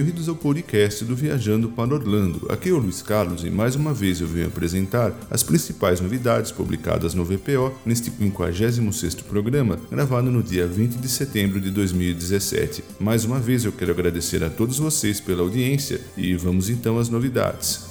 bem-vindos ao podcast do Viajando para Orlando. Aqui é o Luiz Carlos e mais uma vez eu venho apresentar as principais novidades publicadas no VPO neste 56º programa, gravado no dia 20 de setembro de 2017. Mais uma vez eu quero agradecer a todos vocês pela audiência e vamos então às novidades.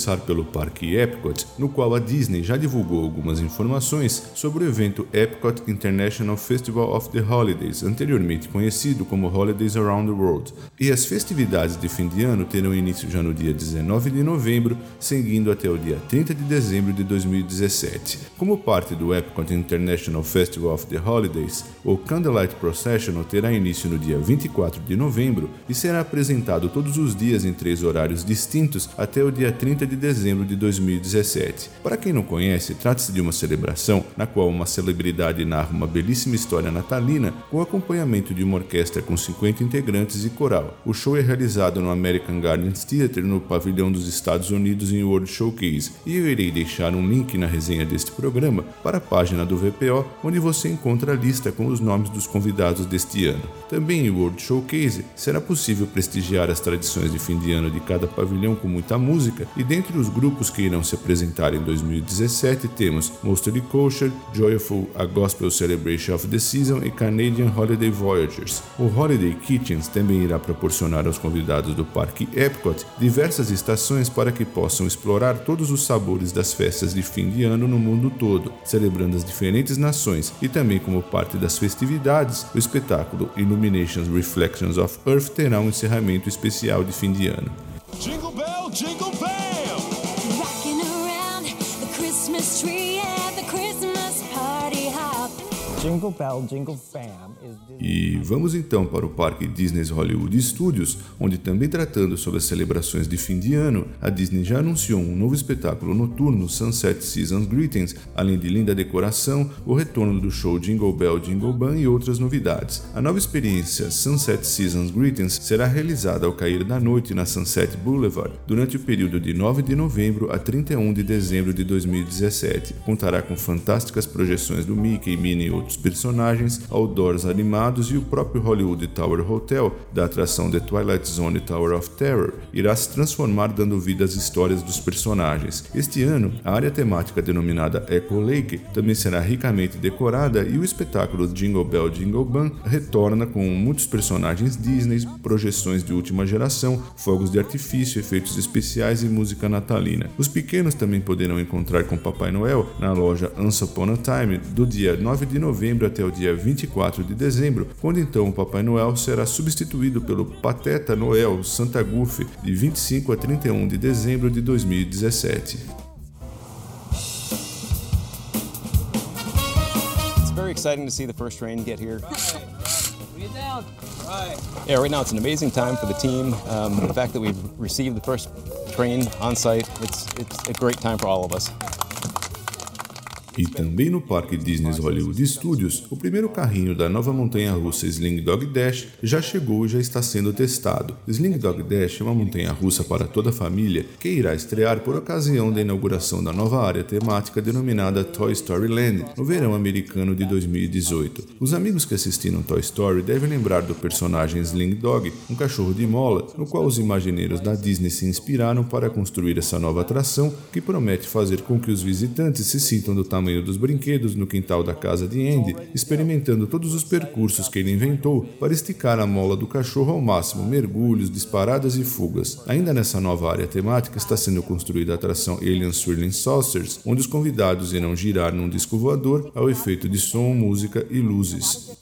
Começar pelo Parque Epcot, no qual a Disney já divulgou algumas informações sobre o evento Epcot International Festival of the Holidays, anteriormente conhecido como Holidays Around the World. E as festividades de fim de ano terão início já no dia 19 de novembro, seguindo até o dia 30 de dezembro de 2017. Como parte do Epcot International Festival of the Holidays, o Candlelight Processional terá início no dia 24 de novembro e será apresentado todos os dias em três horários distintos até o dia 30 de dezembro de 2017. Para quem não conhece, trata-se de uma celebração na qual uma celebridade narra uma belíssima história natalina com acompanhamento de uma orquestra com 50 integrantes e coral. O show é realizado no American Gardens Theatre no pavilhão dos Estados Unidos em World Showcase, e eu irei deixar um link na resenha deste programa para a página do VPO, onde você encontra a lista com os nomes dos convidados deste ano. Também em World Showcase será possível prestigiar as tradições de fim de ano de cada pavilhão com muita música e dentre os grupos que irão se apresentar em 2017 temos Mostly Kosher, Joyful, A Gospel Celebration of the Season e Canadian Holiday Voyagers. O Holiday Kitchens também irá proporcionar aos convidados do Parque Epcot diversas estações para que possam explorar todos os sabores das festas de fim de ano no mundo todo, celebrando as diferentes nações e também como parte das festividades, o espetáculo Illuminations Reflections of Earth terá um encerramento especial de fim de ano. Jingle bell, jingle Christmas tree at the Christmas party hop. Jingle bell, jingle fam. E vamos então para o Parque Disney's Hollywood Studios, onde também tratando sobre as celebrações de fim de ano, a Disney já anunciou um novo espetáculo noturno Sunset Seasons Greetings, além de linda decoração, o retorno do show Jingle Bell Jingle Bang e outras novidades. A nova experiência Sunset Seasons Greetings será realizada ao cair da noite na Sunset Boulevard durante o período de 9 de novembro a 31 de dezembro de 2017. Contará com fantásticas projeções do Mickey, Minnie e outros personagens, outdoors animados e o próprio Hollywood Tower Hotel, da atração The Twilight Zone Tower of Terror, irá se transformar dando vida às histórias dos personagens. Este ano, a área temática denominada Echo Lake também será ricamente decorada e o espetáculo Jingle Bell Jingle Bang retorna com muitos personagens Disney, projeções de última geração, fogos de artifício, efeitos especiais e música natalina. Os pequenos também poderão encontrar com Papai Noel na loja Once Upon a Time do dia 9 de novembro até o dia 24 de dezembro dezembro, quando então o Papai Noel será substituído pelo Pateta Noel Santa Goofy de 25 a 31 de dezembro de 2017. It's very exciting to see the first train get here. Yeah, right now it's an amazing time for the team. Um, the fact that we've received the first train on site, it's, it's a great time for all of us. E também no Parque Disney Hollywood Studios, o primeiro carrinho da nova montanha-russa Sling Dog Dash já chegou e já está sendo testado. Sling Dog Dash é uma montanha-russa para toda a família que irá estrear por ocasião da inauguração da nova área temática denominada Toy Story Land no verão americano de 2018. Os amigos que assistiram Toy Story devem lembrar do personagem Sling Dog, um cachorro de mola, no qual os imagineiros da Disney se inspiraram para construir essa nova atração que promete fazer com que os visitantes se sintam do tamanho tamanho dos brinquedos no quintal da casa de Andy, experimentando todos os percursos que ele inventou para esticar a mola do cachorro ao máximo, mergulhos, disparadas e fugas. Ainda nessa nova área temática está sendo construída a atração Alien Swirling Saucers, onde os convidados irão girar num disco voador ao efeito de som, música e luzes.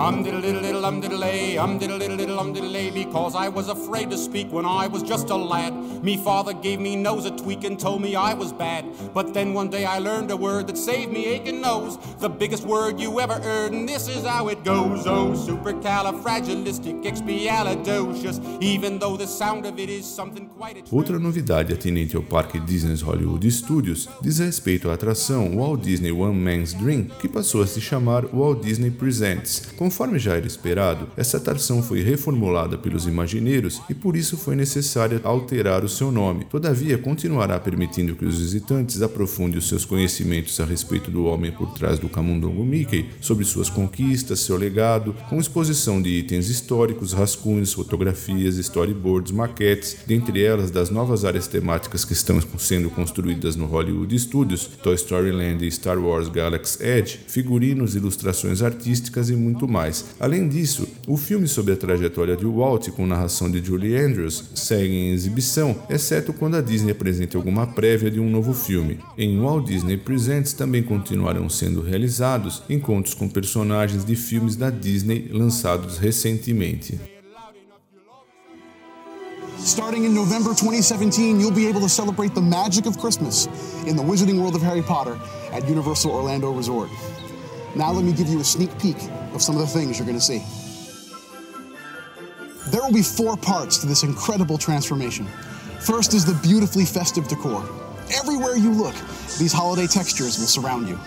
Um diddle diddle diddle um diddle lay, um diddle diddle diddle um diddle lay, because I was afraid to speak when I was just a lad. Me father gave me nose a tweak and told me I was bad. But then one day I learned a word that saved me aching nose. The biggest word you ever heard, and this is how it goes. Oh, supercalifragilisticexpialidocious, even though the sound of it is something quite Outra novidade atinente ao Parque Disney's Hollywood Studios diz respeito à atração Walt Disney One Man's Dream, que passou a se chamar Walt Disney Presents. Conforme já era esperado, essa atração foi reformulada pelos imagineiros e por isso foi necessário alterar o seu nome. Todavia, continuará permitindo que os visitantes aprofundem os seus conhecimentos a respeito do homem por trás do camundongo Mickey, sobre suas conquistas, seu legado, com exposição de itens históricos, rascunhos, fotografias, storyboards, maquetes, dentre elas das novas áreas temáticas que estão sendo construídas no Hollywood Studios, Toy Story Land e Star Wars Galaxy Edge, figurinos, ilustrações artísticas e muito mais. Além disso, o filme sobre a trajetória de Walt, com narração de Julie Andrews, segue em exibição, exceto quando a Disney apresenta alguma prévia de um novo filme. Em Walt Disney Presents também continuarão sendo realizados encontros com personagens de filmes da Disney lançados recentemente. Starting in November 2017, you'll be able to celebrate the magic of Christmas in the Wizarding World of Harry Potter at Universal Orlando Resort. Now, let me give you a sneak peek of some of the things you're going to see. There will be four parts to this incredible transformation. First is the beautifully festive decor. Everywhere you look, these holiday textures will surround you.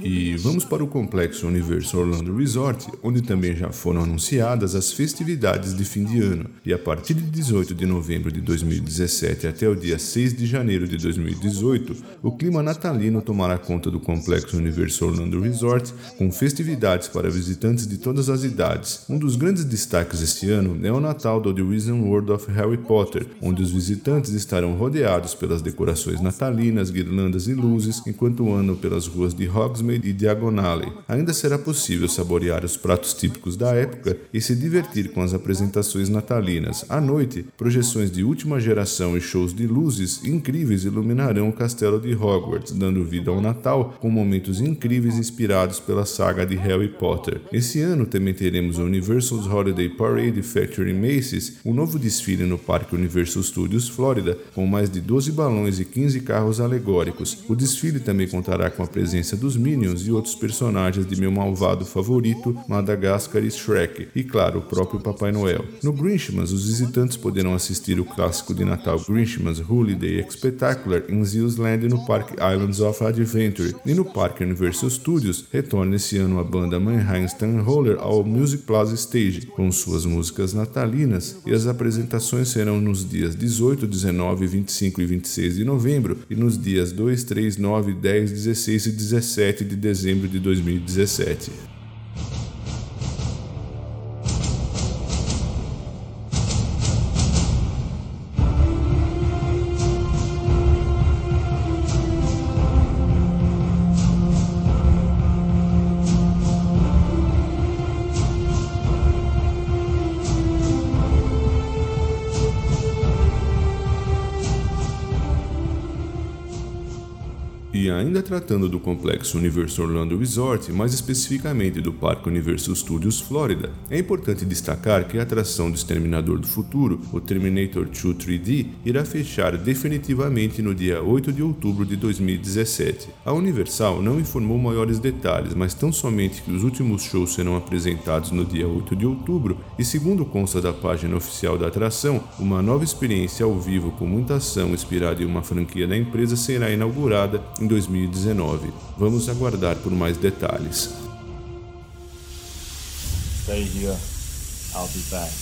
E vamos para o complexo Universo Orlando Resort, onde também já foram anunciadas as festividades de fim de ano. E a partir de 18 de novembro de 2017 até o dia 6 de janeiro de 2018, o clima natalino tomará conta do complexo Universo Orlando Resort, com festividades para visitantes de todas as idades. Um dos grandes destaques este ano é o Natal do The Wizarding World of Harry Potter, onde os visitantes estarão rodeados pelas decorações natalinas, guirlandas e luzes, enquanto andam pelas ruas de Hogsmeade e Diagonale. Ainda será possível saborear os pratos típicos da época e se divertir com as apresentações natalinas. À noite, projeções de última geração e shows de luzes incríveis iluminarão o castelo de Hogwarts, dando vida ao Natal com momentos incríveis inspirados pela saga de Harry Potter. Esse ano também teremos o Universal's Holiday Parade Factory Macy's, um novo desfile no Parque Universal Studios Florida, com mais de 12 balões e 15 carros alegóricos. O desfile também contará com a presença dos Minions e outros personagens de meu malvado favorito, Madagascar e Shrek, e claro, o próprio Papai Noel. No Grinchmas, os visitantes poderão assistir o clássico de Natal Grinchmas Holiday Spectacular em Zeus Land no Parque Islands of Adventure, e no Parque Universal Studios retorna esse ano a banda Mannheim Roller ao Music Plaza Stage, com suas músicas natalinas, e as apresentações serão nos dias 18, 19, 25 e 26 de novembro, e nos dias 2, 3, 9, 10, 16 e 17 7 de dezembro de 2017. Ainda tratando do complexo Universal Orlando Resort, mais especificamente do Parque Universal Studios Florida, é importante destacar que a atração do Exterminador do Futuro, o Terminator 2 3D, irá fechar definitivamente no dia 8 de outubro de 2017. A Universal não informou maiores detalhes, mas tão somente que os últimos shows serão apresentados no dia 8 de outubro e, segundo consta da página oficial da atração, uma nova experiência ao vivo com muita ação inspirada em uma franquia da empresa será inaugurada em 2019. Vamos aguardar por mais detalhes. Stay here. I'll be back.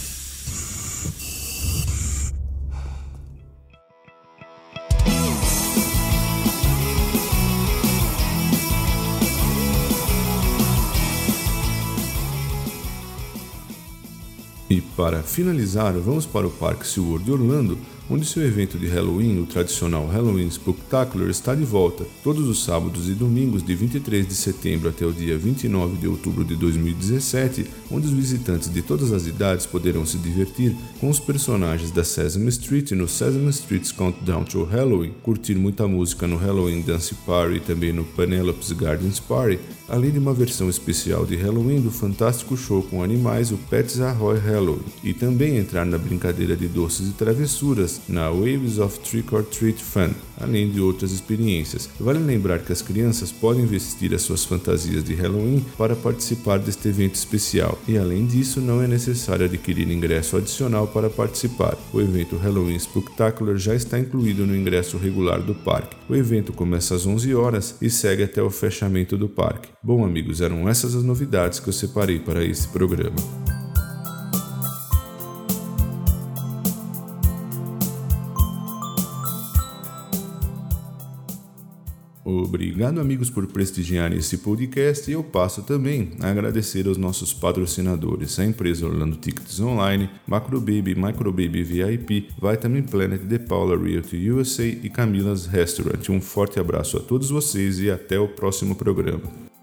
E para finalizar, vamos para o Parque SeaWorld de Orlando, onde seu evento de Halloween, o tradicional Halloween Spooktacular, está de volta todos os sábados e domingos de 23 de setembro até o dia 29 de outubro de 2017, onde os visitantes de todas as idades poderão se divertir com os personagens da Sesame Street no Sesame Street's Countdown to Halloween, curtir muita música no Halloween Dance Party e também no Penelope's Gardens Party, além de uma versão especial de Halloween do fantástico show com animais, o Pets Ahoy Halloween, e também entrar na brincadeira de doces e travessuras na Waves of Trick or Treat Fun, além de outras experiências. Vale lembrar que as crianças podem vestir as suas fantasias de Halloween para participar deste evento especial, e além disso, não é necessário adquirir ingresso adicional para participar. O evento Halloween Spectacular já está incluído no ingresso regular do parque. O evento começa às 11 horas e segue até o fechamento do parque. Bom, amigos, eram essas as novidades que eu separei para esse programa. Obrigado, amigos, por prestigiarem esse podcast e eu passo também a agradecer aos nossos patrocinadores, a empresa Orlando Tickets Online, Macrobaby, Microbaby VIP, Vitamin Planet, The Paula Realty USA e Camila's Restaurant. Um forte abraço a todos vocês e até o próximo programa.